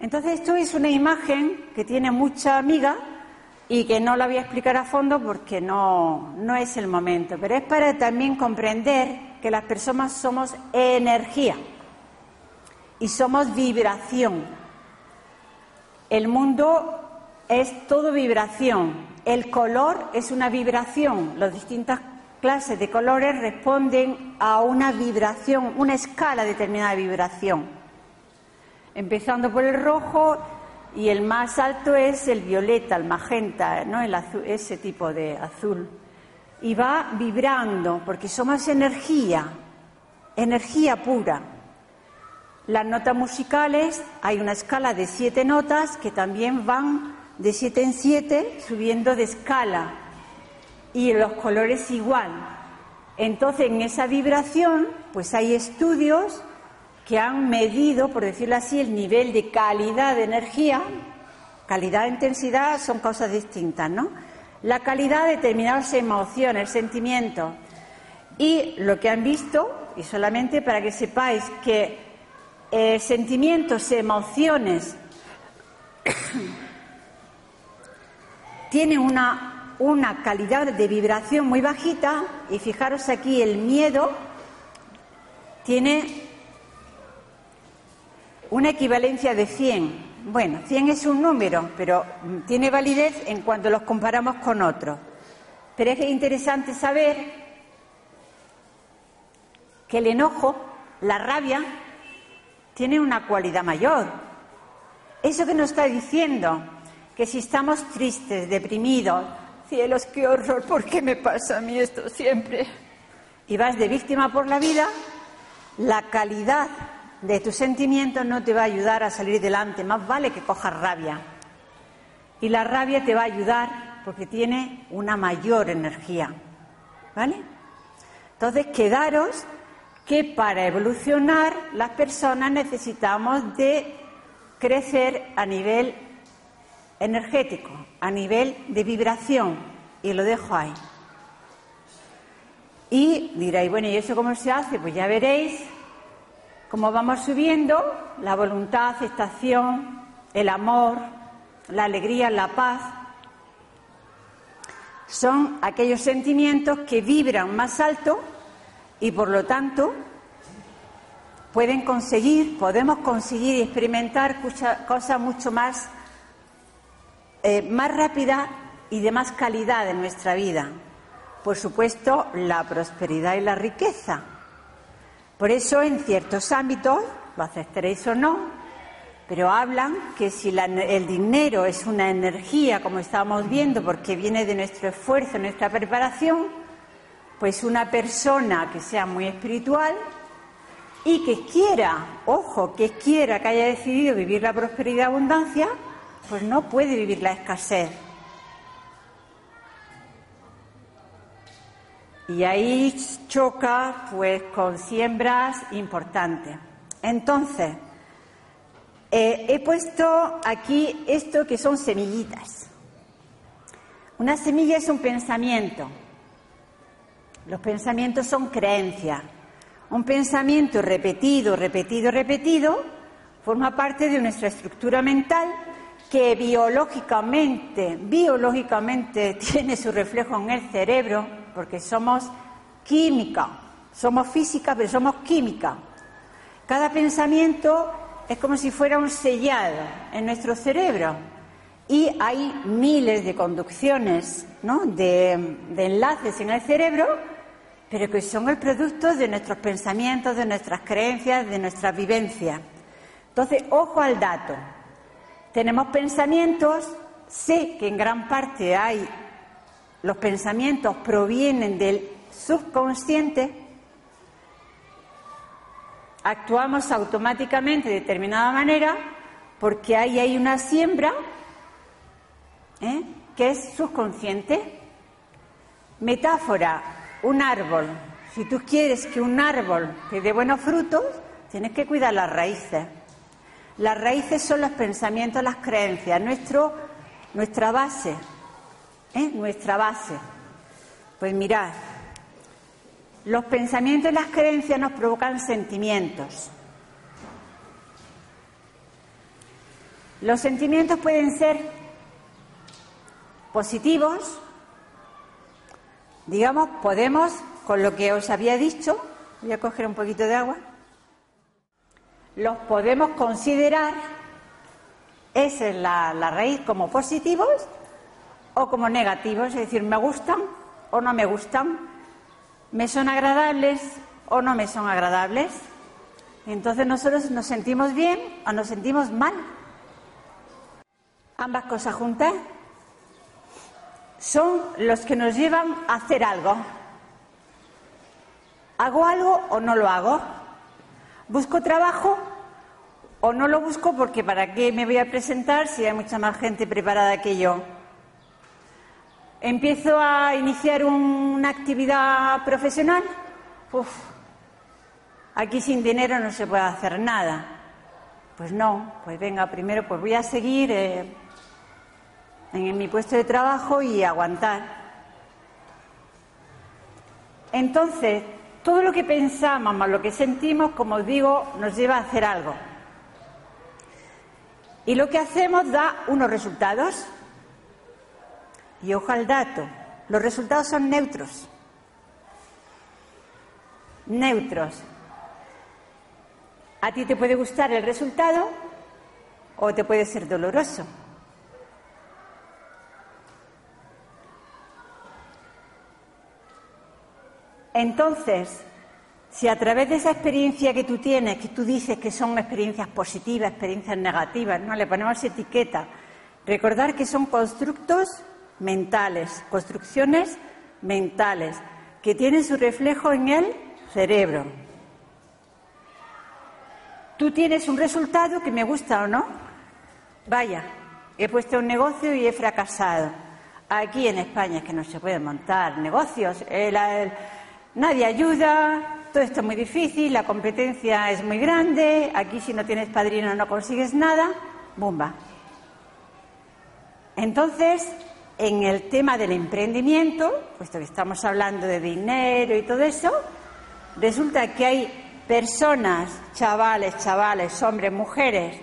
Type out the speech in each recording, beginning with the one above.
Entonces esto es una imagen que tiene mucha amiga y que no la voy a explicar a fondo porque no, no es el momento, pero es para también comprender que las personas somos energía y somos vibración. El mundo es todo vibración, el color es una vibración, las distintas clases de colores responden a una vibración, una escala determinada de vibración. Empezando por el rojo, y el más alto es el violeta, el magenta, ¿no? el azul, ese tipo de azul. Y va vibrando, porque somos energía, energía pura. Las notas musicales, hay una escala de siete notas que también van de siete en siete, subiendo de escala. Y los colores igual. Entonces, en esa vibración, pues hay estudios que han medido, por decirlo así, el nivel de calidad de energía. Calidad e intensidad son cosas distintas, ¿no? La calidad de determinadas emociones, sentimientos. Y lo que han visto, y solamente para que sepáis que eh, sentimientos, emociones, tienen una, una calidad de vibración muy bajita, y fijaros aquí, el miedo tiene una equivalencia de 100. Bueno, 100 es un número, pero tiene validez en cuanto los comparamos con otros. Pero es interesante saber que el enojo, la rabia, tiene una cualidad mayor. Eso que nos está diciendo, que si estamos tristes, deprimidos, cielos, qué horror, ¿por qué me pasa a mí esto siempre? Y vas de víctima por la vida, la calidad de tus sentimientos no te va a ayudar a salir delante, más vale que cojas rabia. Y la rabia te va a ayudar porque tiene una mayor energía. ¿Vale? Entonces, quedaros que para evolucionar las personas necesitamos de crecer a nivel energético, a nivel de vibración. Y lo dejo ahí. Y diréis, bueno, ¿y eso cómo se hace? Pues ya veréis como vamos subiendo, la voluntad, aceptación, el amor, la alegría, la paz, son aquellos sentimientos que vibran más alto y por lo tanto pueden conseguir, podemos conseguir y experimentar cosas mucho más, eh, más rápidas y de más calidad en nuestra vida. Por supuesto, la prosperidad y la riqueza por eso en ciertos ámbitos, lo aceptaréis o no, pero hablan que si el dinero es una energía, como estábamos viendo, porque viene de nuestro esfuerzo, nuestra preparación, pues una persona que sea muy espiritual y que quiera, ojo, que quiera, que haya decidido vivir la prosperidad y abundancia, pues no puede vivir la escasez. Y ahí choca pues con siembras importantes. Entonces, eh, he puesto aquí esto que son semillitas. Una semilla es un pensamiento. Los pensamientos son creencias. Un pensamiento repetido, repetido, repetido, forma parte de nuestra estructura mental que biológicamente, biológicamente tiene su reflejo en el cerebro porque somos química, somos física, pero somos química. Cada pensamiento es como si fuera un sellado en nuestro cerebro y hay miles de conducciones, ¿no? de, de enlaces en el cerebro, pero que son el producto de nuestros pensamientos, de nuestras creencias, de nuestras vivencias. Entonces, ojo al dato. Tenemos pensamientos, sé que en gran parte hay los pensamientos provienen del subconsciente, actuamos automáticamente de determinada manera porque ahí hay una siembra ¿eh? que es subconsciente. Metáfora, un árbol. Si tú quieres que un árbol te dé buenos frutos, tienes que cuidar las raíces. Las raíces son los pensamientos, las creencias, nuestro, nuestra base, nuestra base. Pues mirad, los pensamientos y las creencias nos provocan sentimientos. Los sentimientos pueden ser positivos, digamos, podemos, con lo que os había dicho, voy a coger un poquito de agua, los podemos considerar, esa es la, la raíz, como positivos o como negativos, es decir, me gustan o no me gustan, me son agradables o no me son agradables. Entonces nosotros nos sentimos bien o nos sentimos mal. Ambas cosas juntas son los que nos llevan a hacer algo. ¿Hago algo o no lo hago? ¿Busco trabajo o no lo busco porque para qué me voy a presentar si hay mucha más gente preparada que yo? ¿Empiezo a iniciar una actividad profesional? Uf, aquí sin dinero no se puede hacer nada. Pues no, pues venga, primero pues voy a seguir eh, en mi puesto de trabajo y aguantar. Entonces, todo lo que pensamos más lo que sentimos, como digo, nos lleva a hacer algo. Y lo que hacemos da unos resultados. Y ojo al dato, los resultados son neutros. Neutros. A ti te puede gustar el resultado o te puede ser doloroso. Entonces, si a través de esa experiencia que tú tienes, que tú dices que son experiencias positivas, experiencias negativas, no le ponemos etiqueta, recordar que son constructos mentales, construcciones mentales, que tienen su reflejo en el cerebro. Tú tienes un resultado que me gusta o no. Vaya, he puesto un negocio y he fracasado. Aquí en España es que no se pueden montar negocios. Nadie ayuda, todo esto es muy difícil, la competencia es muy grande, aquí si no tienes padrino no consigues nada, bomba. Entonces, en el tema del emprendimiento, puesto que estamos hablando de dinero y todo eso, resulta que hay personas, chavales, chavales, hombres, mujeres,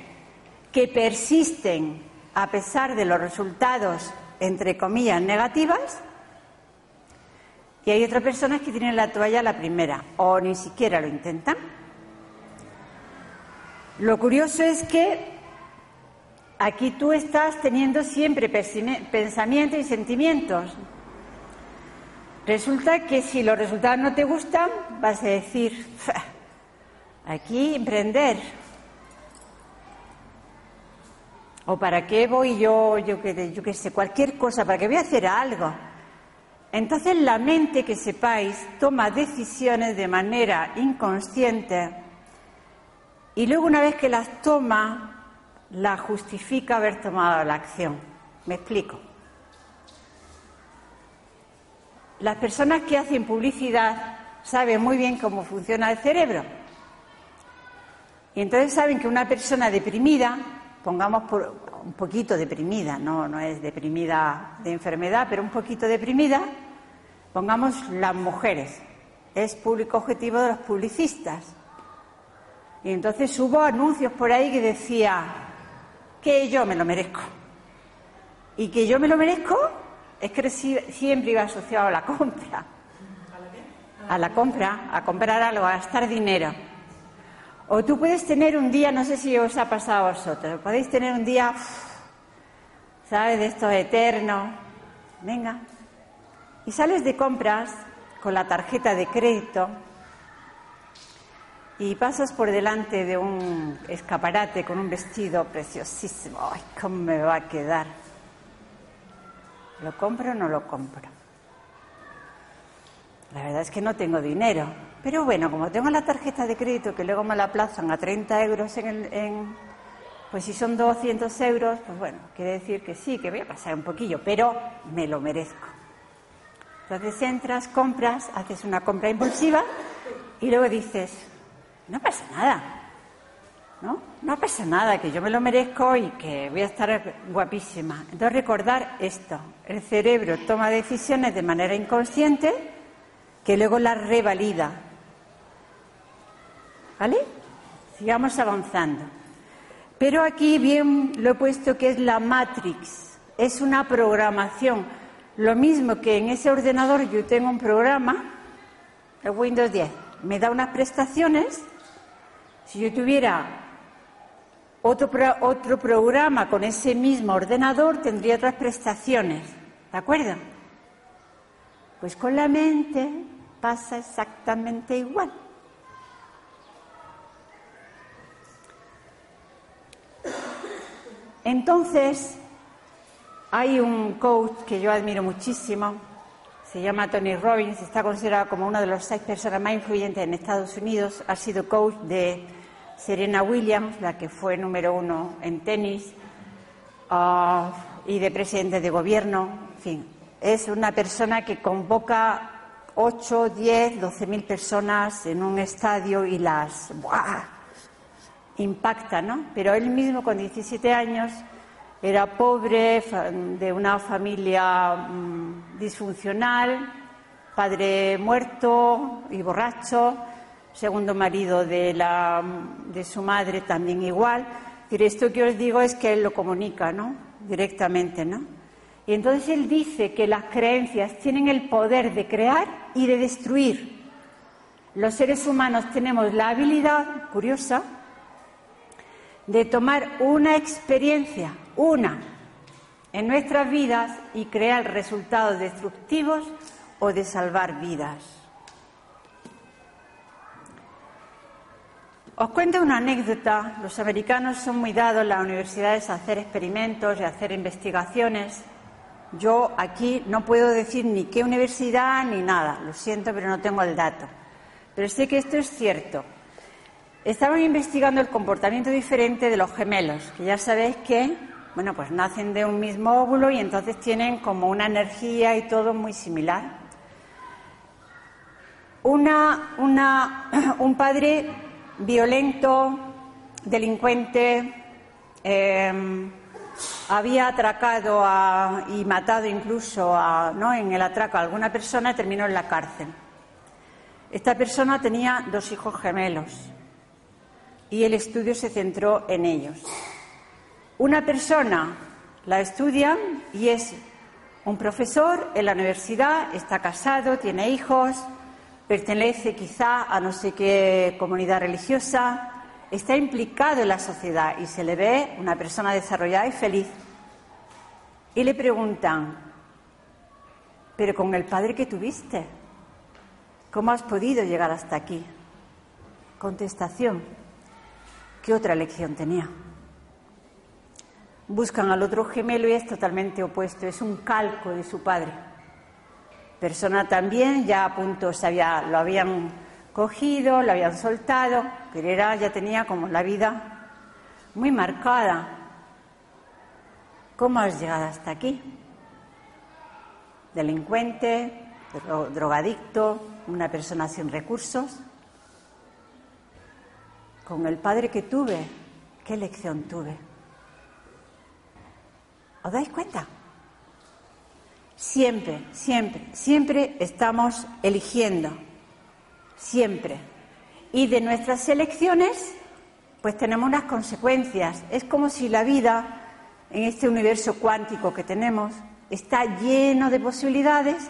que persisten a pesar de los resultados, entre comillas, negativas, y hay otras personas que tienen la toalla la primera, o ni siquiera lo intentan. Lo curioso es que Aquí tú estás teniendo siempre pensamientos y sentimientos. Resulta que si los resultados no te gustan, vas a decir, aquí emprender. ¿O para qué voy yo, yo qué yo sé, cualquier cosa, para qué voy a hacer algo? Entonces la mente, que sepáis, toma decisiones de manera inconsciente y luego una vez que las toma, la justifica haber tomado la acción. Me explico. Las personas que hacen publicidad saben muy bien cómo funciona el cerebro. Y entonces saben que una persona deprimida, pongamos por un poquito deprimida, no, no es deprimida de enfermedad, pero un poquito deprimida, pongamos las mujeres, es público objetivo de los publicistas. Y entonces hubo anuncios por ahí que decía, que yo me lo merezco. Y que yo me lo merezco es que siempre iba asociado a la compra. A la compra, a comprar algo, a gastar dinero. O tú puedes tener un día, no sé si os ha pasado a vosotros, podéis tener un día, ¿sabes? De esto eterno. Venga. Y sales de compras con la tarjeta de crédito y pasas por delante de un escaparate con un vestido preciosísimo. ¡Ay, cómo me va a quedar! ¿Lo compro o no lo compro? La verdad es que no tengo dinero. Pero bueno, como tengo la tarjeta de crédito que luego me la aplazan a 30 euros en, el, pues si son 200 euros, pues bueno, quiere decir que sí, que voy a pasar un poquillo, pero me lo merezco. Entonces entras, compras, haces una compra impulsiva y luego dices, no pasa nada. ¿no? No pasa nada, que yo me lo merezco y que voy a estar guapísima. Entonces recordar esto, el cerebro toma decisiones de manera inconsciente que luego las revalida. ¿Vale? Sigamos avanzando. Pero aquí bien lo he puesto que es la Matrix, es una programación. Lo mismo que en ese ordenador yo tengo un programa, el Windows 10, me da unas prestaciones. Si yo tuviera otro, otro programa con ese mismo ordenador tendría otras prestaciones. ¿De acuerdo? Pues con la mente pasa exactamente igual. Entonces, hay un coach que yo admiro muchísimo, se llama Tony Robbins, está considerado como una de las seis personas más influyentes en Estados Unidos, ha sido coach de Serena Williams, la que fue número uno en tenis, ah, y de presidente de gobierno. En fin, es una persona que convoca 8, 10, 12 mil personas en un estadio y las ¡buah! Impacta, ¿no? Pero él mismo con 17 años era pobre, de una familia mm, disfuncional, padre muerto y borracho segundo marido de, la, de su madre también igual. Pero esto que os digo es que él lo comunica, ¿no? Directamente, ¿no? Y entonces él dice que las creencias tienen el poder de crear y de destruir. Los seres humanos tenemos la habilidad, curiosa, de tomar una experiencia, una, en nuestras vidas y crear resultados destructivos o de salvar vidas. Os cuento una anécdota. Los americanos son muy dados en las universidades a hacer experimentos y a hacer investigaciones. Yo aquí no puedo decir ni qué universidad ni nada. Lo siento, pero no tengo el dato. Pero sé que esto es cierto. Estaban investigando el comportamiento diferente de los gemelos, que ya sabéis que, bueno, pues nacen de un mismo óvulo y entonces tienen como una energía y todo muy similar. Una, una, un padre violento, delincuente, em, había atracado y matado incluso ¿no? en el atraco a alguna persona y terminó en la cárcel. Esta persona tenía dos hijos gemelos y el estudio se centró en ellos. Una persona la estudia y es un profesor en la universidad, está casado, tiene hijos, pertenece quizá a no sé qué comunidad religiosa, está implicado en la sociedad y se le ve una persona desarrollada y feliz. Y le preguntan, pero con el padre que tuviste, ¿cómo has podido llegar hasta aquí? Contestación, ¿qué otra lección tenía? Buscan al otro gemelo y es totalmente opuesto, es un calco de su padre persona también, ya a punto se había, lo habían cogido, lo habían soltado, pero era, ya tenía como la vida muy marcada. ¿Cómo has llegado hasta aquí? Delincuente, drogadicto, una persona sin recursos. Con el padre que tuve, ¿qué lección tuve? ¿Os dais cuenta? Siempre, siempre, siempre estamos eligiendo. Siempre. Y de nuestras elecciones, pues tenemos unas consecuencias. Es como si la vida, en este universo cuántico que tenemos, está lleno de posibilidades,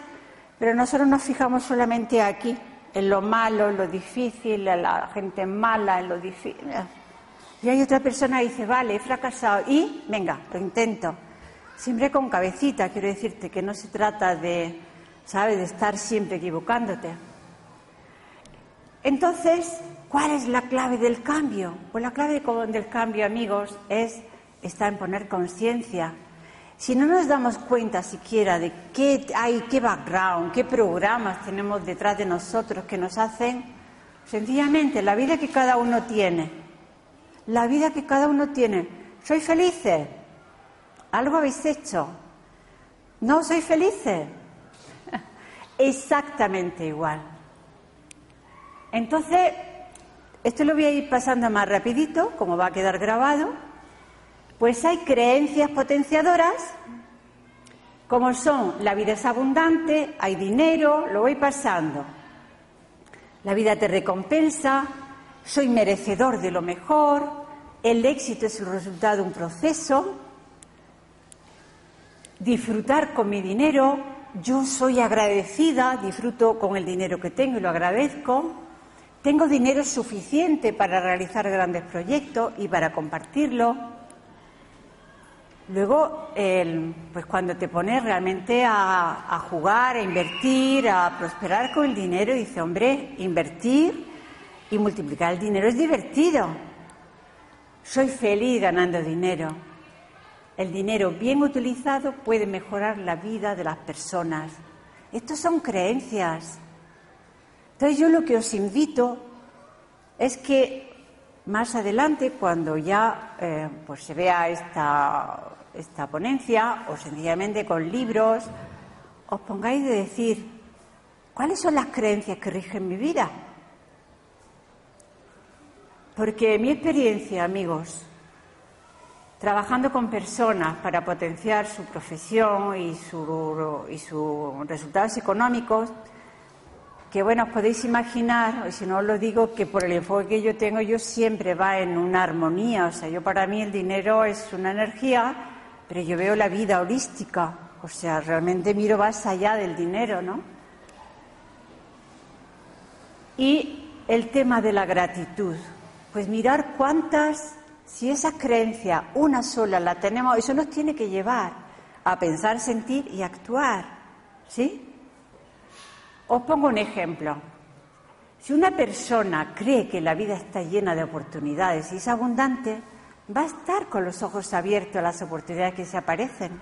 pero nosotros nos fijamos solamente aquí, en lo malo, en lo difícil, en la gente mala, en lo difícil. Y hay otra persona que dice, vale, he fracasado y, venga, lo intento Siempre con cabecita, quiero decirte que no se trata de, ¿sabes?, de estar siempre equivocándote. Entonces, ¿cuál es la clave del cambio? Pues la clave del cambio, amigos, es estar en poner conciencia. Si no nos damos cuenta siquiera de qué hay, qué background, qué programas tenemos detrás de nosotros que nos hacen, sencillamente la vida que cada uno tiene, la vida que cada uno tiene, ¿soy felices? algo habéis hecho. ¿No sois felices? Exactamente igual. Entonces, Esto lo voy a ir pasando más rapidito, como va a quedar grabado. Pues hay creencias potenciadoras, como son la vida es abundante, hay dinero, lo voy pasando. La vida te recompensa, soy merecedor de lo mejor, el éxito es el resultado de un proceso, disfrutar con mi dinero, yo soy agradecida, disfruto con el dinero que tengo y lo agradezco, tengo dinero suficiente para realizar grandes proyectos y para compartirlo. Luego, pues cuando te pones realmente a, a, jugar, a invertir, a prosperar con el dinero, dice, hombre, invertir y multiplicar el dinero es divertido. Soy feliz ganando dinero. El dinero bien utilizado puede mejorar la vida de las personas. Estas son creencias. Entonces yo lo que os invito es que más adelante, cuando ya eh, pues se vea esta, esta ponencia, o sencillamente con libros, os pongáis de decir, ¿cuáles son las creencias que rigen mi vida? Porque mi experiencia, amigos, trabajando con personas para potenciar su profesión y, su, y sus resultados económicos, que bueno, os podéis imaginar, si no os lo digo, que por el enfoque que yo tengo, yo siempre va en una armonía. O sea, yo para mí el dinero es una energía, pero yo veo la vida holística. O sea, realmente miro más allá del dinero, ¿no? Y el tema de la gratitud. Pues mirar cuántas si esa creencia, una sola, la tenemos, eso nos tiene que llevar a pensar, sentir y actuar. ¿Sí? Os pongo un ejemplo. Si una persona cree que la vida está llena de oportunidades y es abundante, va a estar con los ojos abiertos a las oportunidades que se aparecen.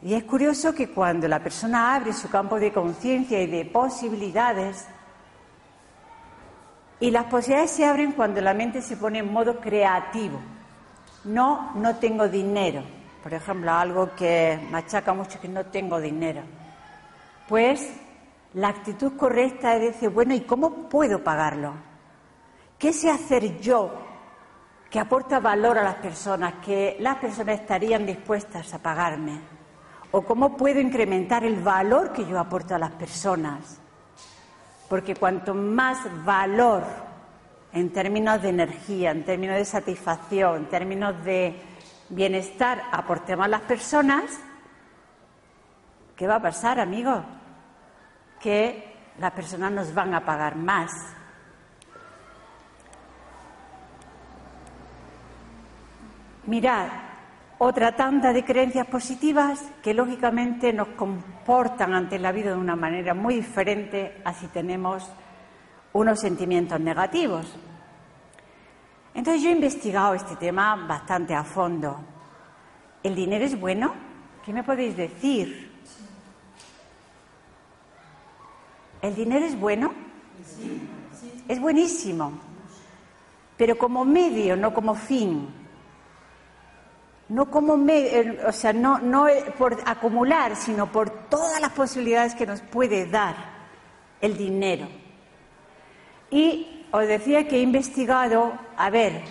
Y es curioso que cuando la persona abre su campo de conciencia y de posibilidades, y las posibilidades se abren cuando la mente se pone en modo creativo. No, no tengo dinero. Por ejemplo, algo que machaca mucho que no tengo dinero. Pues la actitud correcta es decir, bueno, ¿y cómo puedo pagarlo? ¿Qué sé hacer yo que aporta valor a las personas, que las personas estarían dispuestas a pagarme? ¿O cómo puedo incrementar el valor que yo aporto a las personas? porque cuanto más valor en términos de energía, en términos de satisfacción, en términos de bienestar aportemos a las personas, ¿qué va a pasar, amigos? Que las personas nos van a pagar más. Mirad, otra tanda de creencias positivas que lógicamente nos comportan ante la vida de una manera muy diferente a si tenemos unos sentimientos negativos. Entonces yo he investigado este tema bastante a fondo. ¿El dinero es bueno? ¿Qué me podéis decir? ¿El dinero es bueno? Es buenísimo, pero como medio, no como fin no como me, o sea, no, no por acumular, sino por todas las posibilidades que nos puede dar el dinero. Y os decía que he investigado a ver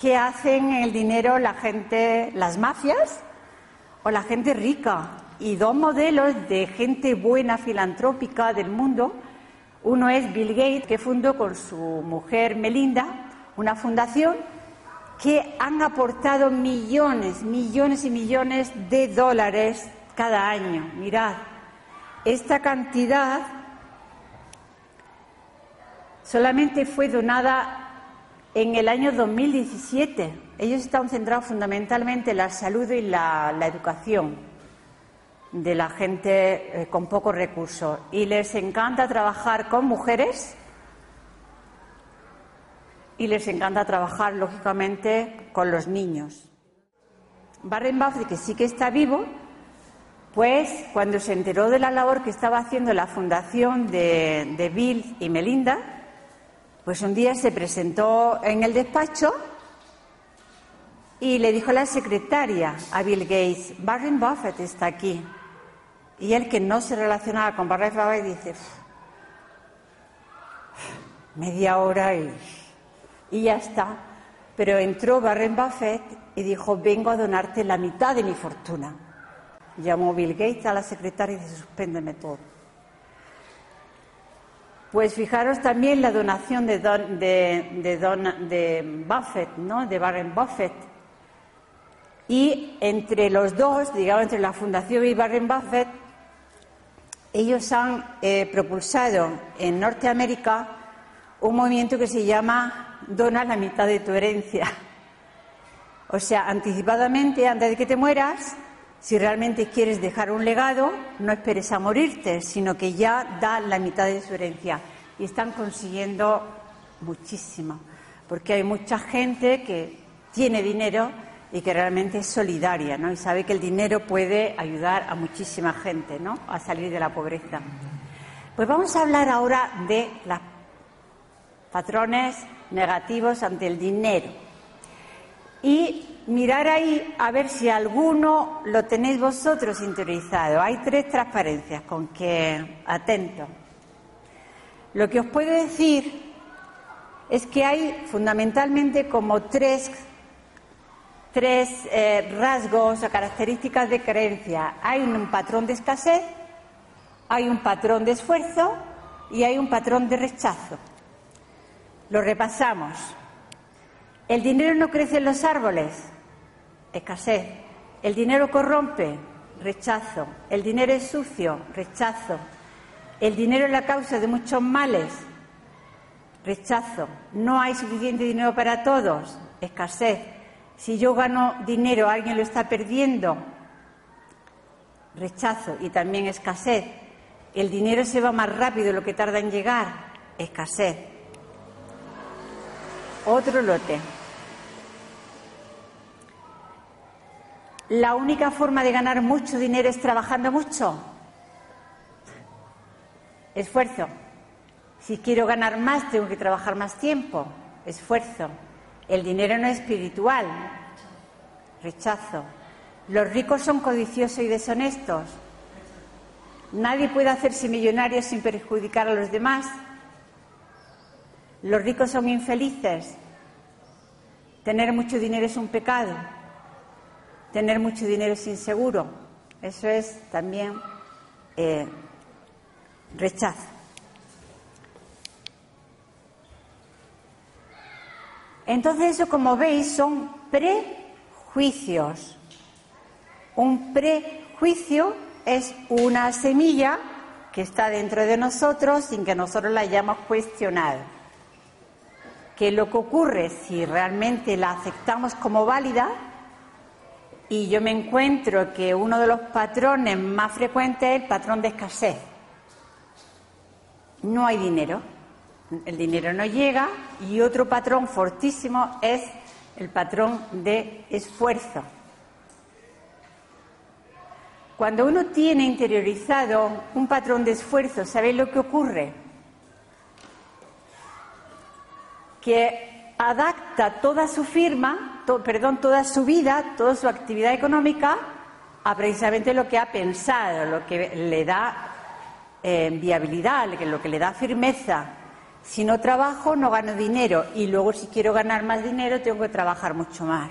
qué hacen el dinero la gente, las mafias o la gente rica. Y dos modelos de gente buena filantrópica del mundo. Uno es Bill Gates, que fundó con su mujer Melinda una fundación que han aportado millones, millones y millones de dólares cada año. Mirad, esta cantidad solamente fue donada en el año 2017. Ellos están centrados fundamentalmente en la salud y la, educación de la gente eh, con pocos recursos. Y les encanta trabajar con mujeres y les encanta trabajar, lógicamente, con los niños. Barren Buffett, que sí que está vivo, pues cuando se enteró de la labor que estaba haciendo la fundación de, Bill y Melinda, pues un día se presentó en el despacho y le dijo a la secretaria, a Bill Gates, Barren Buffett está aquí. Y él, que no se relacionaba con Barren Buffett, dice, media hora y, ya está. Pero entró Warren Buffett y dijo, vengo a donarte la mitad de mi fortuna. Llamó Bill Gates a la secretaria y dice, suspéndeme todo. Pues fijaros también la donación de, de, de Buffett, ¿no? de Warren Buffett. Y entre los dos, digamos, entre la Fundación y Warren Buffett, ellos han eh, propulsado en Norteamérica un movimiento que se llama Dona la mitad de tu herencia. O sea, anticipadamente, antes de que te mueras, si realmente quieres dejar un legado, no esperes a morirte, sino que ya da la mitad de su herencia. Y están consiguiendo muchísimo, porque hay mucha gente que tiene dinero y que realmente es solidaria, ¿no? Y sabe que el dinero puede ayudar a muchísima gente, ¿no? A salir de la pobreza. Pues vamos a hablar ahora de los patrones negativos ante el dinero. Y mirar ahí a ver si alguno lo tenéis vosotros interiorizado. Hay tres transparencias con que atento. Lo que os puedo decir es que hay fundamentalmente como tres tres eh, rasgos o características de creencia. Hay un patrón de escasez, hay un patrón de esfuerzo y hay un patrón de rechazo. Lo repasamos. El dinero no crece en los árboles, escasez. El dinero corrompe, rechazo. El dinero es sucio, rechazo. El dinero es la causa de muchos males, rechazo. No hay suficiente dinero para todos, escasez. Si yo gano dinero, alguien lo está perdiendo. Rechazo y también escasez. El dinero se va más rápido lo que tarda en llegar. Escasez. Otro lote. La única forma de ganar mucho dinero es trabajando mucho. Esfuerzo. Si quiero ganar más, tengo que trabajar más tiempo. Esfuerzo. El dinero no es espiritual. Rechazo. Los ricos son codiciosos y deshonestos. Nadie puede hacerse millonario sin perjudicar a los demás. Los ricos son infelices. Tener mucho dinero es un pecado. Tener mucho dinero es inseguro. Eso es también eh, rechazo. Entonces eso, como veis, son prejuicios. Un prejuicio es una semilla que está dentro de nosotros sin que nosotros la hayamos cuestionado. Que lo que ocurre si realmente la aceptamos como válida y yo me encuentro que uno de los patrones más frecuentes es el patrón de escasez. No hay dinero el dinero no llega y otro patrón fortísimo es el patrón de esfuerzo. Cuando uno tiene interiorizado un patrón de esfuerzo, ¿sabéis lo que ocurre? Que adapta toda su firma, perdón, toda su vida, toda su actividad económica a precisamente lo que ha pensado, lo que le da eh, viabilidad, lo que le da firmeza. Si no trabajo, no gano dinero y luego si quiero ganar más dinero, tengo que trabajar mucho más.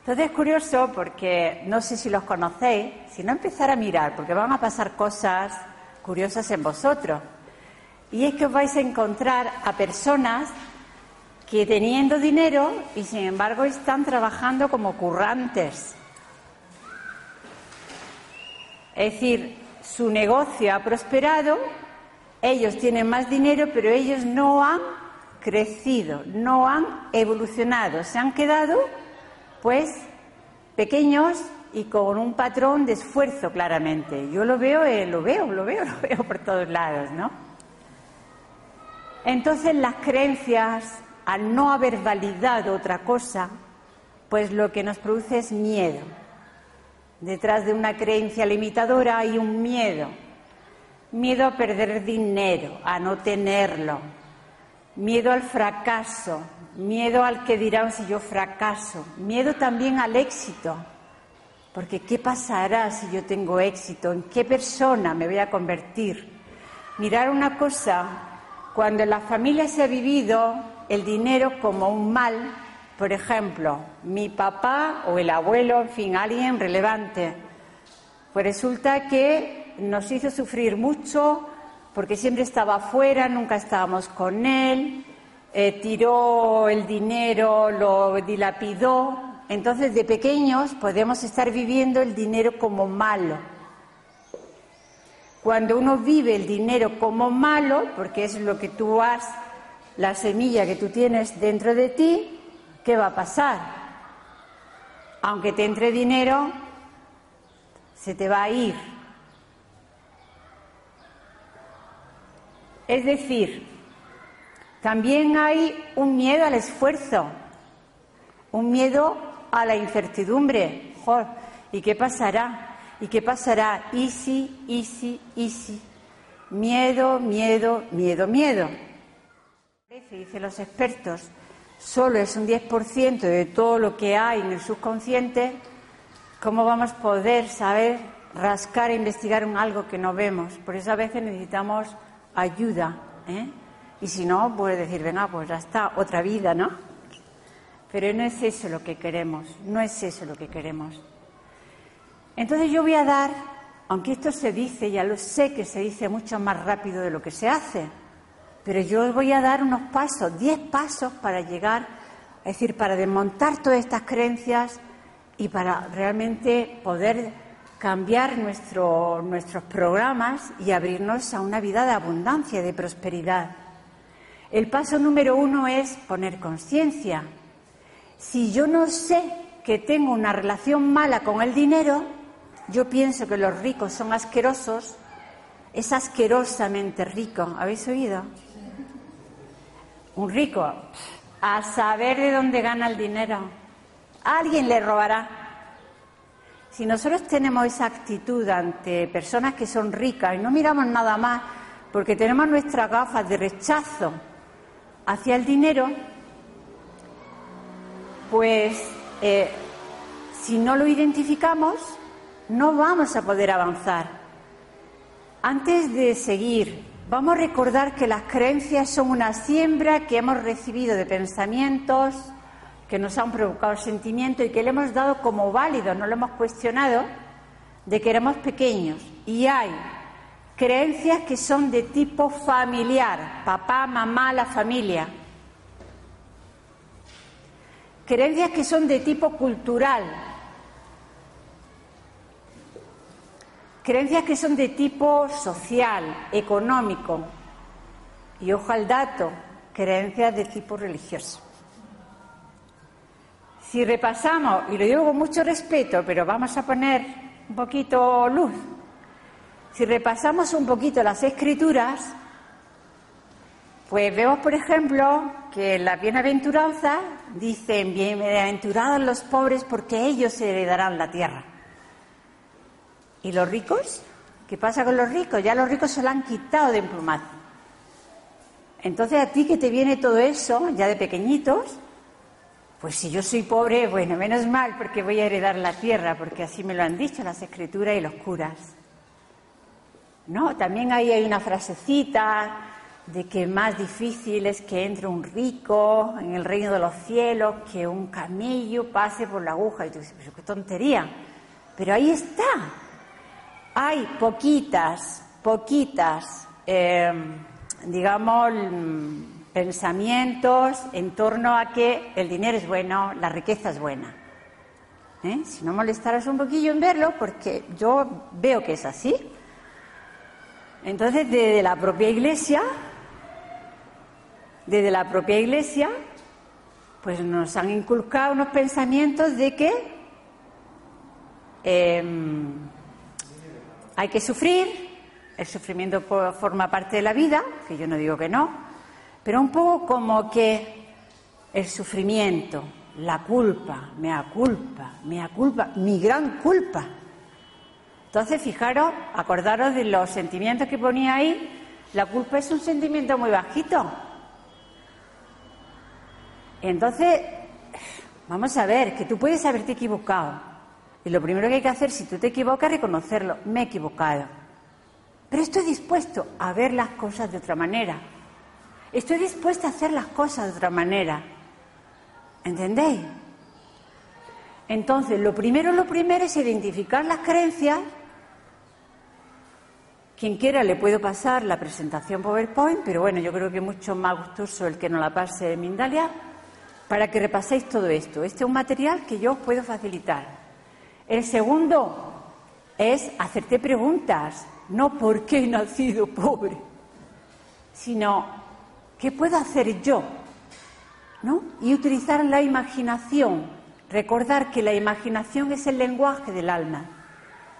Entonces es curioso porque no sé si los conocéis, si no empezar a mirar, porque van a pasar cosas curiosas en vosotros. Y es que os vais a encontrar a personas que teniendo dinero y sin embargo están trabajando como currantes. Es decir, su negocio ha prosperado ellos tienen más dinero, pero ellos no han crecido, no han evolucionado, se han quedado pues pequeños y con un patrón de esfuerzo claramente. Yo lo veo, eh, lo veo, lo veo, lo veo por todos lados, ¿no? Entonces las creencias, al no haber validado otra cosa, pues lo que nos produce es miedo. Detrás de una creencia limitadora hay un miedo Miedo a perder dinero, a no tenerlo. Miedo al fracaso. Miedo al que dirán si yo fracaso. Miedo también al éxito. Porque ¿qué pasará si yo tengo éxito? ¿En qué persona me voy a convertir? Mirar una cosa cuando en la familia se ha vivido el dinero como un mal, por ejemplo, mi papá o el abuelo, en fin, alguien relevante, pues resulta que nos hizo sufrir mucho porque siempre estaba afuera, nunca estábamos con él, eh, tiró el dinero, lo dilapidó. Entonces, de pequeños podemos estar viviendo el dinero como malo. Cuando uno vive el dinero como malo, porque es lo que tú has, la semilla que tú tienes dentro de ti, ¿qué va a pasar? Aunque te entre dinero, se te va a ir. Es decir, también hay un miedo al esfuerzo, un miedo a la incertidumbre. ¿Y qué pasará? ¿Y qué pasará? Easy, easy, easy. Miedo, miedo, miedo, miedo. Dicen los expertos, solo es un 10% de todo lo que hay en el subconsciente. ¿Cómo vamos a poder saber rascar e investigar un algo que no vemos? Por eso a veces necesitamos ayuda. ¿eh? Y si no, puede decir, venga, pues ya está, otra vida, ¿no? Pero no es eso lo que queremos, no es eso lo que queremos. Entonces yo voy a dar, aunque esto se dice, ya lo sé que se dice mucho más rápido de lo que se hace, pero yo voy a dar unos pasos, diez pasos para llegar, es decir, para desmontar todas estas creencias y para realmente poder cambiar nuestros programas y abrirnos a una vida de abundancia, de prosperidad. El paso número uno es poner conciencia. Si yo no sé que tengo una relación mala con el dinero, yo pienso que los ricos son asquerosos, es asquerosamente rico. ¿Habéis oído? Un rico, a saber de dónde gana el dinero. Alguien le robará. Si nosotros tenemos esa actitud ante personas que son ricas y no miramos nada más porque tenemos nuestras gafas de rechazo hacia el dinero, pues eh, si no lo identificamos, no vamos a poder avanzar. Antes de seguir, vamos a recordar que las creencias son una siembra que hemos recibido de pensamientos, que nos han provocado sentimiento y que le hemos dado como válido, no lo hemos cuestionado, de que éramos pequeños. Y hay creencias que son de tipo familiar, papá, mamá, la familia. Creencias que son de tipo cultural. Creencias que son de tipo social, económico. Y ojo al dato, creencias de tipo religioso. Si repasamos, y lo digo con mucho respeto, pero vamos a poner un poquito luz, si repasamos un poquito las escrituras, pues vemos, por ejemplo, que en las bienaventuranzas dicen, bienaventurados los pobres porque ellos heredarán la tierra. ¿Y los ricos? ¿Qué pasa con los ricos? Ya los ricos se lo han quitado de emplumazo. Entonces a ti que te viene todo eso, ya de pequeñitos, pues si yo soy pobre, bueno, menos mal porque voy a heredar la tierra, porque así me lo han dicho las escrituras y los curas. No, también ahí hay una frasecita de que más difícil es que entre un rico en el reino de los cielos que un camello pase por la aguja. Y tú dices, qué tontería. Pero ahí está. Hay poquitas, poquitas, eh, digamos, pensamientos en torno a que el dinero es bueno, la riqueza es buena. ¿Eh? Si no molestaras un poquillo en verlo, porque yo veo que es así. Entonces, desde la propia iglesia, desde la propia iglesia, pues nos han inculcado unos pensamientos de que em, hay que sufrir, el sufrimiento forma parte de la vida, que yo no digo que no, pero un poco como que el sufrimiento, la culpa, mea culpa, mea culpa, mi gran culpa. Entonces, fijaros, acordaros de los sentimientos que ponía ahí. La culpa es un sentimiento muy bajito. Entonces, vamos a ver, que tú puedes haberte equivocado. Y lo primero que hay que hacer, si tú te equivocas, es reconocerlo. Me he equivocado. Pero estoy dispuesto a ver las cosas de otra manera. Estoy dispuesta a hacer las cosas de otra manera. ¿Entendéis? Entonces, lo primero, lo primero es identificar las creencias. Quien quiera le puedo pasar la presentación PowerPoint, pero bueno, yo creo que es mucho más gustoso el que no la pase Mindalia, para que repaséis todo esto. Este es un material que yo os puedo facilitar. El segundo es hacerte preguntas, no por qué he nacido pobre, sino qué puedo hacer yo, ¿no? Y utilizar la imaginación Recordar que la imaginación es el lenguaje del alma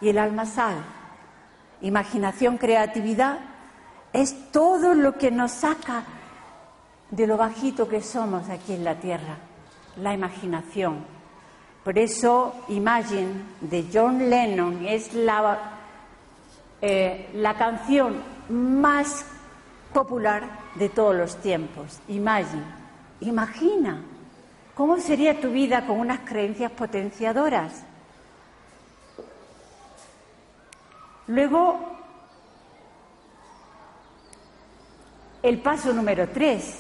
y el alma sabe. Imaginación, creatividad es todo lo que nos saca de lo bajito que somos aquí en la tierra, la imaginación. Por eso Imagine de John Lennon es la, eh, la canción más popular de todos los tiempos. Imagine, imagina ¿Cómo sería tu vida con unas creencias potenciadoras? Luego, el paso número tres.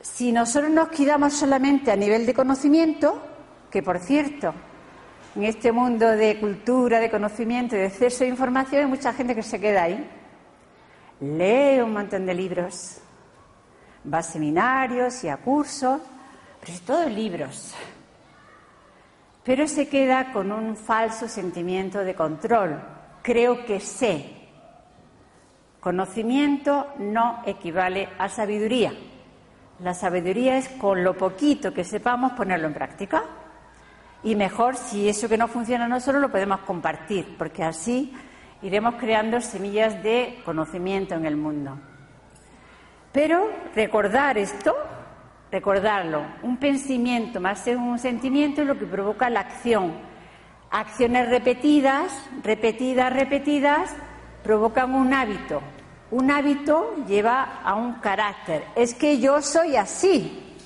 Si nosotros nos quedamos solamente a nivel de conocimiento, que por cierto, en este mundo de cultura, de conocimiento de exceso de información hay mucha gente que se queda ahí. Lee un montón de libros, va a seminarios y a cursos, pero es todo libros. Pero se queda con un falso sentimiento de control. Creo que sé. Conocimiento no equivale a sabiduría. La sabiduría es con lo poquito que sepamos ponerlo en práctica. Y mejor si eso que no funciona nosotros lo podemos compartir, porque así iremos creando semillas de conocimiento en el mundo. Pero recordar esto, recordarlo, un pensamiento más un sentimiento es lo que provoca la acción. Acciones repetidas, repetidas, repetidas, provocan un hábito. Un hábito lleva a un carácter. Es que yo soy así.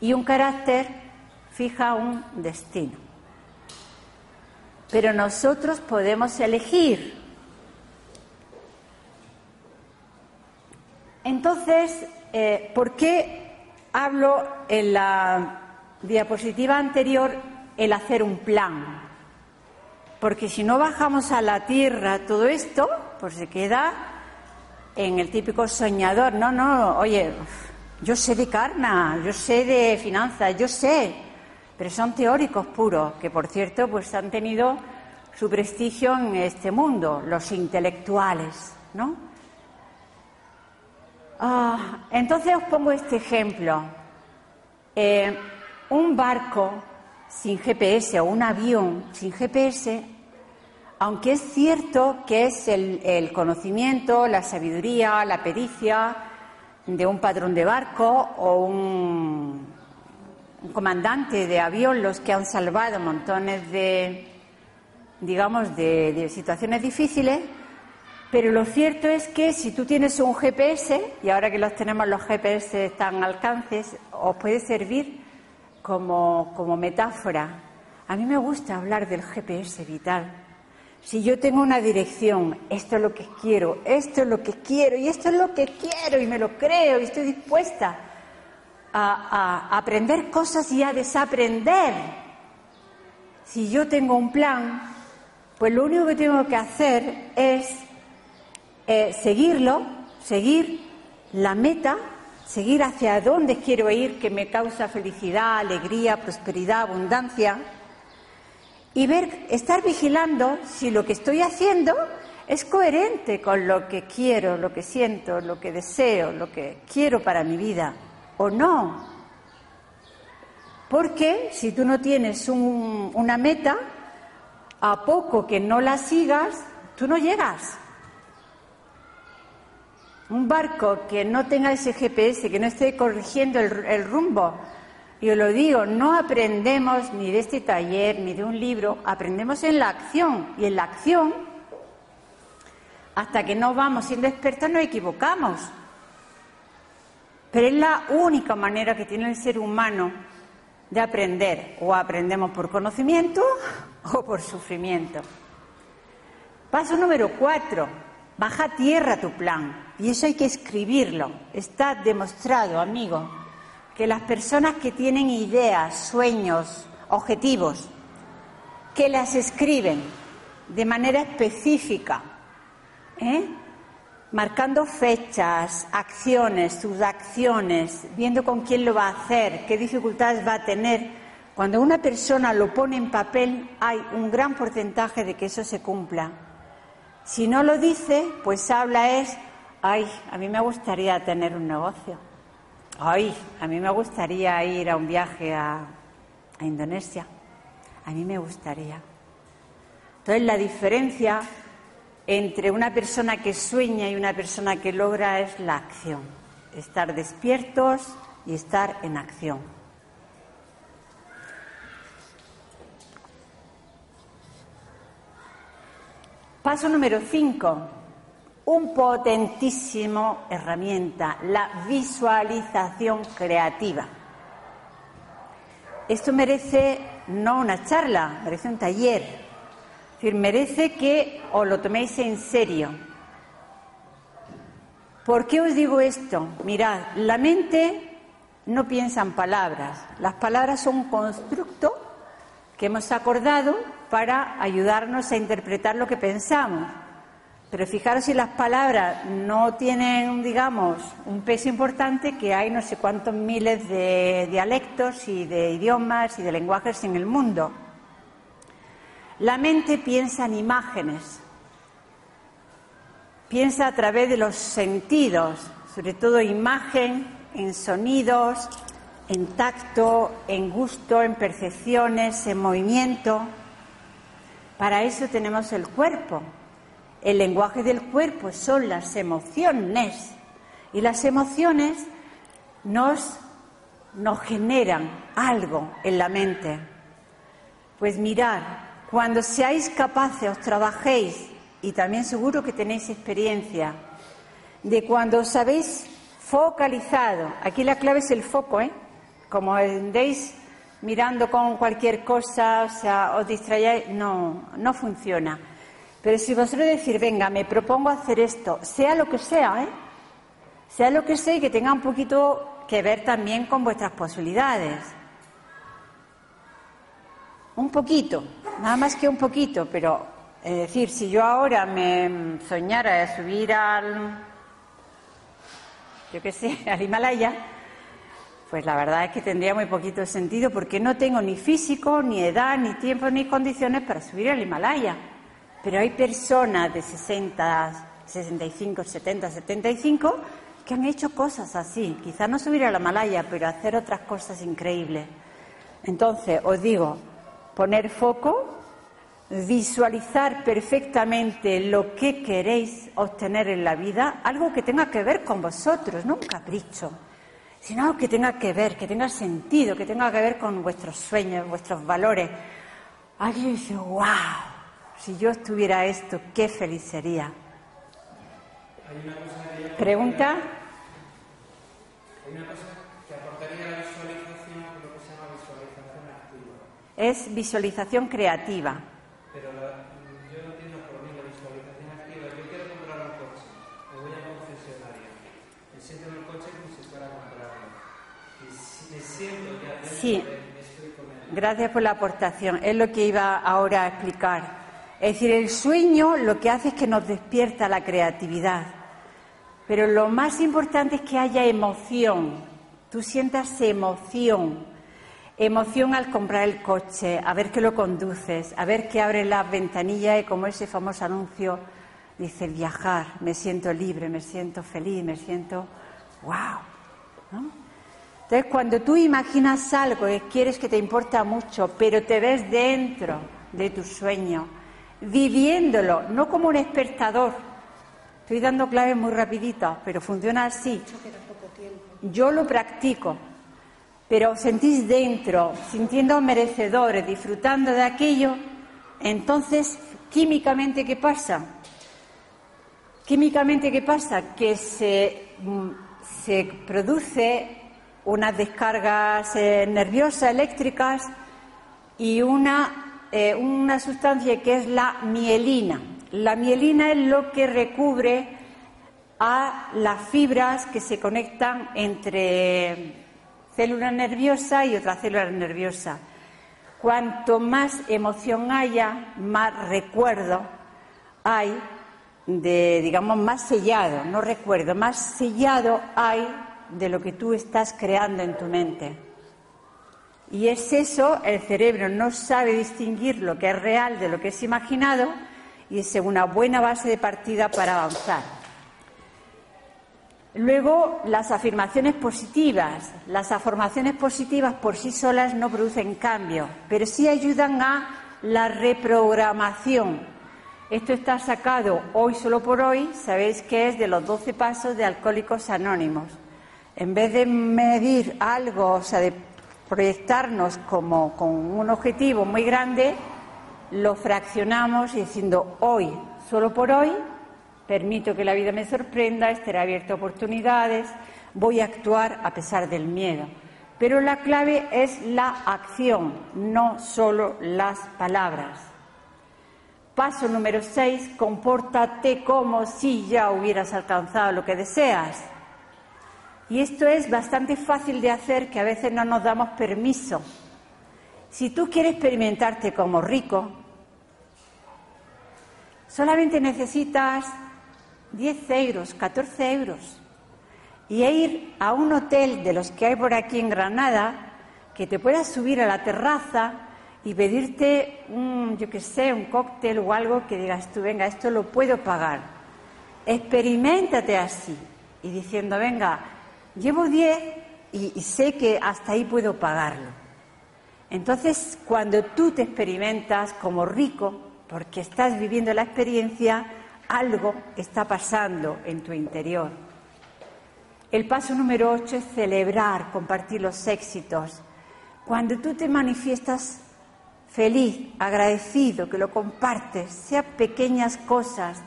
Y un carácter fija un destino. Pero nosotros podemos elegir Entonces, eh, ¿por qué hablo en la diapositiva anterior el hacer un plan? Porque si no bajamos a la tierra todo esto, pues se queda en el típico soñador. No, no, oye, yo sé de carna, yo sé de finanzas, yo sé, pero son teóricos puros, que por cierto, pues han tenido su prestigio en este mundo, los intelectuales, ¿no? Ah, entonces os pongo este ejemplo. Eh, un barco sin GPS o un avión sin GPS, aunque es cierto que es el, conocimiento, la sabiduría, la pericia de un padrón de barco o un, comandante de avión los que han salvado montones de, digamos, de situaciones difíciles, pero lo cierto es que si tú tienes un GPS, y ahora que los tenemos los GPS están al alcance, os puede servir como, como metáfora. A mí me gusta hablar del GPS vital. Si yo tengo una dirección, esto es lo que quiero, esto es lo que quiero y esto es lo que quiero y me lo creo y estoy dispuesta a, aprender cosas y a desaprender. Si yo tengo un plan, pues lo único que tengo que hacer es eh, seguirlo, seguir la meta, seguir hacia dónde quiero ir, que me causa felicidad, alegría, prosperidad, abundancia, y ver, estar vigilando si lo que estoy haciendo es coherente con lo que quiero, lo que siento, lo que deseo, lo que quiero para mi vida, o no. Porque si tú no tienes una meta, a poco que no la sigas, tú no llegas. Un barco que no tenga ese GPS, que no esté corrigiendo el, rumbo, yo lo digo, no aprendemos ni de este taller ni de un libro, aprendemos en la acción. Y en la acción, hasta que no vamos siendo expertos, nos equivocamos. Pero es la única manera que tiene el ser humano de aprender. O aprendemos por conocimiento o por sufrimiento. Paso número cuatro Baja a tierra tu plan. Y eso hay que escribirlo. Está demostrado, amigo, que las personas que tienen ideas, sueños, objetivos, que las escriben de manera específica, ¿eh? Marcando fechas, acciones, sus acciones, viendo con quién lo va a hacer, qué dificultades va a tener. Cuando una persona lo pone en papel, hay un gran porcentaje de que eso se cumpla. Si no lo dice, pues habla es, ay, a mí me gustaría tener un negocio. Ay, a mí me gustaría ir a un viaje a, a Indonesia. A mí me gustaría. Entonces, la diferencia entre una persona que sueña y una persona que logra es la acción. Estar despiertos y estar en acción. Paso número 5. Un potentísimo herramienta, la visualización creativa. Esto merece no una charla, merece un taller. Merece que os lo toméis en serio. ¿Por qué os digo esto? Mirad, la mente no piensa en palabras. Las palabras son un constructo que hemos acordado para ayudarnos a interpretar lo que pensamos. Pero fijaros si las palabras no tienen, digamos, un peso importante, que hay no sé cuántos miles de dialectos y de idiomas y de lenguajes en el mundo. La mente piensa en imágenes, piensa a través de los sentidos, sobre todo imagen, en sonidos, en tacto, en gusto, en percepciones, en movimiento. Para eso tenemos el cuerpo. El lenguaje del cuerpo son las emociones y las emociones nos, nos generan algo en la mente. Pues mirar, cuando seáis capaces, os trabajéis, y también seguro que tenéis experiencia, de cuando os habéis focalizado, aquí la clave es el foco, ¿eh? como andéis mirando con cualquier cosa, o sea, os distrayáis, no, no funciona. Pero si vosotros decir, venga, me propongo hacer esto, sea lo que sea, ¿eh? sea lo que sea y que tenga un poquito que ver también con vuestras posibilidades. Un poquito, nada más que un poquito, pero es decir, si yo ahora me soñara de subir al, yo qué sé, al Himalaya, pues la verdad es que tendría muy poquito sentido porque no tengo ni físico, ni edad, ni tiempo, ni condiciones para subir al Himalaya. Pero hay personas de 60, 65, 70, 75 que han hecho cosas así. Quizás no subir al Himalaya, pero hacer otras cosas increíbles. Entonces, os digo, poner foco, visualizar perfectamente lo que queréis obtener en la vida, algo que tenga que ver con vosotros, no un capricho sino que tenga que ver, que tenga sentido, que tenga que ver con vuestros sueños, vuestros valores. Alguien dice, wow, si yo estuviera esto, qué feliz sería. ¿Pregunta? Hay una cosa que aportaría la visualización, lo que se llama visualización activa. Es visualización creativa. Pero la, yo no entiendo por mí la visualización activa. Yo quiero comprar un coche, me voy a una concesionaria, me siento en el coche como si fuera a comprarlo. Y si me siento Sí. de- estoy con él. Gracias por la aportación. Es lo que iba ahora a explicar. Es decir, el sueño lo que hace es que nos despierta la creatividad. Pero lo más importante es que haya emoción. Tú sientas emoción. Emoción al comprar el coche, a ver que lo conduces, a ver que abres las ventanillas y como ese famoso anuncio dice viajar, me siento libre, me siento feliz, me siento wow. ¿no? Entonces, cuando tú imaginas algo que quieres que te importa mucho, pero te ves dentro de tu sueño, viviéndolo, no como un espectador. Estoy dando claves muy rapiditas, pero funciona así. Yo lo practico, pero os sentís dentro, sintiendo merecedores, disfrutando de aquello, entonces, químicamente, ¿qué pasa? Químicamente, ¿qué pasa? Que se, mm, se produce unas descargas eh, nerviosas, eléctricas y una, eh, una sustancia que es la mielina. La mielina es lo que recubre a las fibras que se conectan entre célula nerviosa y otra célula nerviosa. Cuanto más emoción haya, más recuerdo hay de, digamos, más sellado, no recuerdo, más sellado hay de lo que tú estás creando en tu mente. Y es eso, el cerebro no sabe distinguir lo que es real de lo que es imaginado y es una buena base de partida para avanzar. Luego, las afirmaciones positivas. Las afirmaciones positivas por sí solas no producen cambio, pero sí ayudan a la reprogramación. Esto está sacado hoy solo por hoy, sabéis que es de los 12 pasos de Alcohólicos Anónimos. En vez de medir algo, o sea, de proyectarnos como con un objetivo muy grande, lo fraccionamos diciendo hoy, solo por hoy, permito que la vida me sorprenda, estaré abierto a oportunidades, voy a actuar a pesar del miedo. Pero la clave es la acción, no solo las palabras. Paso número 6, compórtate como si ya hubieras alcanzado lo que deseas. Y esto es bastante fácil de hacer que a veces no nos damos permiso. Si tú quieres experimentarte como rico, solamente necesitas 10 euros, 14 euros y ir a un hotel de los que hay por aquí en Granada que te puedas subir a la terraza y pedirte un, yo qué sé, un cóctel o algo que digas tú, venga, esto lo puedo pagar. Experimentate así y diciendo, venga, llevo 10 y, sé que hasta ahí puedo pagarlo. Entonces, cuando tú te experimentas como rico, porque estás viviendo la experiencia, algo está pasando en tu interior. El paso número 8 es celebrar, compartir los éxitos. Cuando tú te manifiestas feliz, agradecido, que lo compartes, sea pequeñas cosas,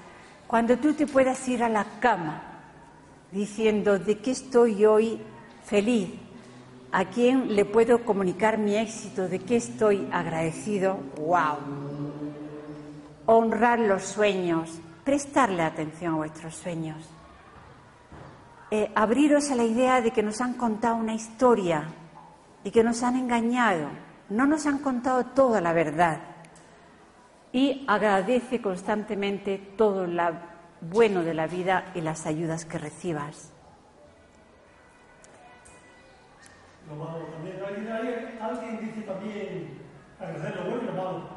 cuando tú te puedas ir a la cama diciendo de qué estoy hoy feliz, a quién le puedo comunicar mi éxito, de qué estoy agradecido, wow. Honrar los sueños, prestarle atención a vuestros sueños. Eh, abriros a la idea de que nos han contado una historia y que nos han engañado, no nos han contado toda la verdad. Y agradece constantemente todo lo bueno de la vida y las ayudas que recibas. Alguien dice también agradecer lo bueno lo malo.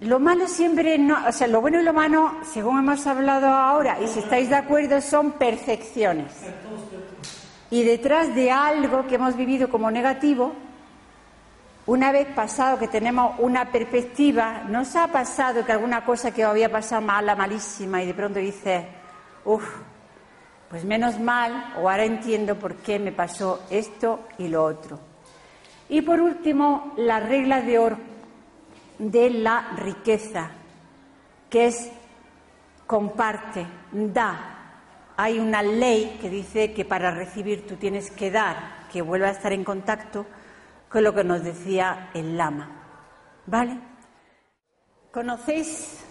Lo malo siempre, no, o sea, lo bueno y lo malo, según hemos hablado ahora, y si estáis de acuerdo, son percepciones. Y detrás de algo que hemos vivido como negativo, una vez pasado que tenemos una perspectiva, ¿nos ha pasado que alguna cosa que había pasado mala, malísima, y de pronto dices, uff, pues menos mal, o ahora entiendo por qué me pasó esto y lo otro? Y por último, la regla de oro de la riqueza, que es comparte, da. Hay una ley que dice que para recibir tú tienes que dar, que vuelva a estar en contacto con lo que nos decía el lama. ¿Vale? ¿Conocéis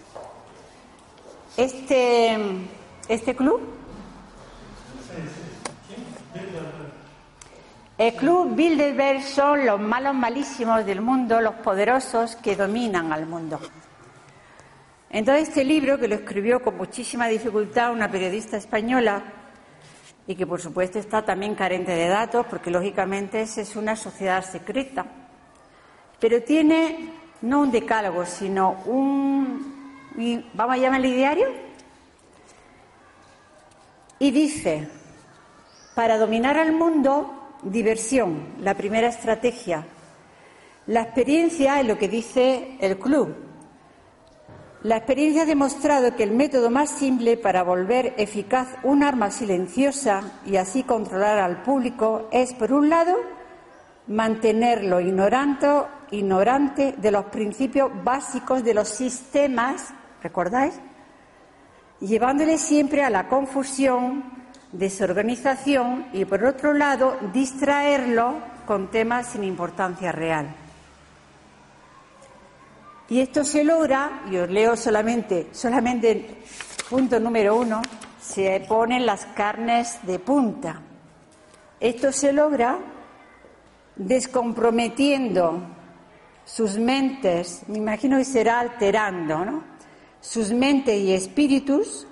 este, este club? El club Bilderberg son los malos malísimos del mundo, los poderosos que dominan al mundo. Entonces este libro, que lo escribió con muchísima dificultad una periodista española, y que por supuesto está también carente de datos, porque lógicamente es una sociedad secreta, pero tiene no un decálogo, sino un, vamos a llamarle diario, y dice, para dominar al mundo diversión, la primera estrategia. La experiencia es lo que dice el club. La experiencia ha demostrado que el método más simple para volver eficaz un arma silenciosa y así controlar al público es, por un lado, mantenerlo ignorante, ignorante de los principios básicos de los sistemas, ¿recordáis? Llevándole siempre a la confusión, desorganización y, por otro lado, distraerlo con temas sin importancia real. Y esto se logra, y os leo solamente, solamente punto número uno, se ponen las carnes de punta. Esto se logra descomprometiendo sus mentes, me imagino que será alterando, ¿no? Sus mentes y espíritus,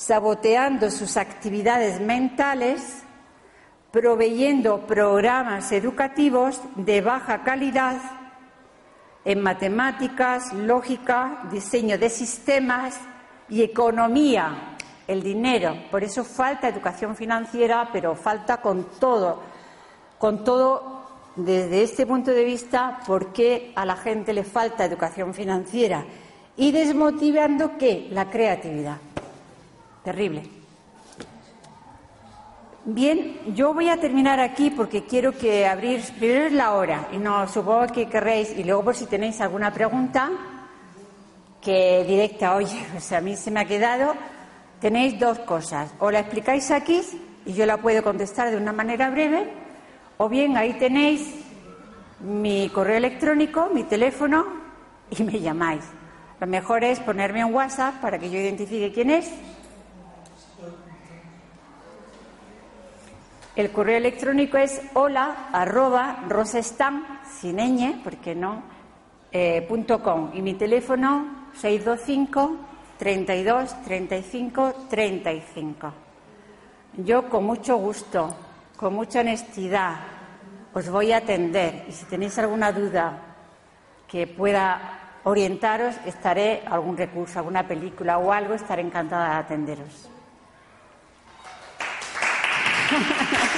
saboteando sus actividades mentales, proveyendo programas educativos de baja calidad en matemáticas, lógica, diseño de sistemas y economía, el dinero. Por eso falta educación financiera, pero falta con todo, con todo desde este punto de vista por qué a la gente le falta educación financiera y desmotivando qué? La creatividad. Terrible. Bien, yo voy a terminar aquí porque quiero que abrir, primero es la hora, y no supongo que querréis, y luego por si tenéis alguna pregunta, que directa, oye, pues a mí se me ha quedado, tenéis dos cosas, o la explicáis aquí y yo la puedo contestar de una manera breve, o bien ahí tenéis mi correo electrónico, mi teléfono y me llamáis. Lo mejor es ponerme en WhatsApp para que yo identifique quién es El correo electrónico es hola arroba rosestam, sin ñ, porque no, eh, punto com. Y mi teléfono 625 32 35 35. Yo con mucho gusto, con mucha honestidad, os voy a atender. Y si tenéis alguna duda que pueda orientaros, estaré, algún recurso, alguna película o algo, estaré encantada de atenderos. Thank you.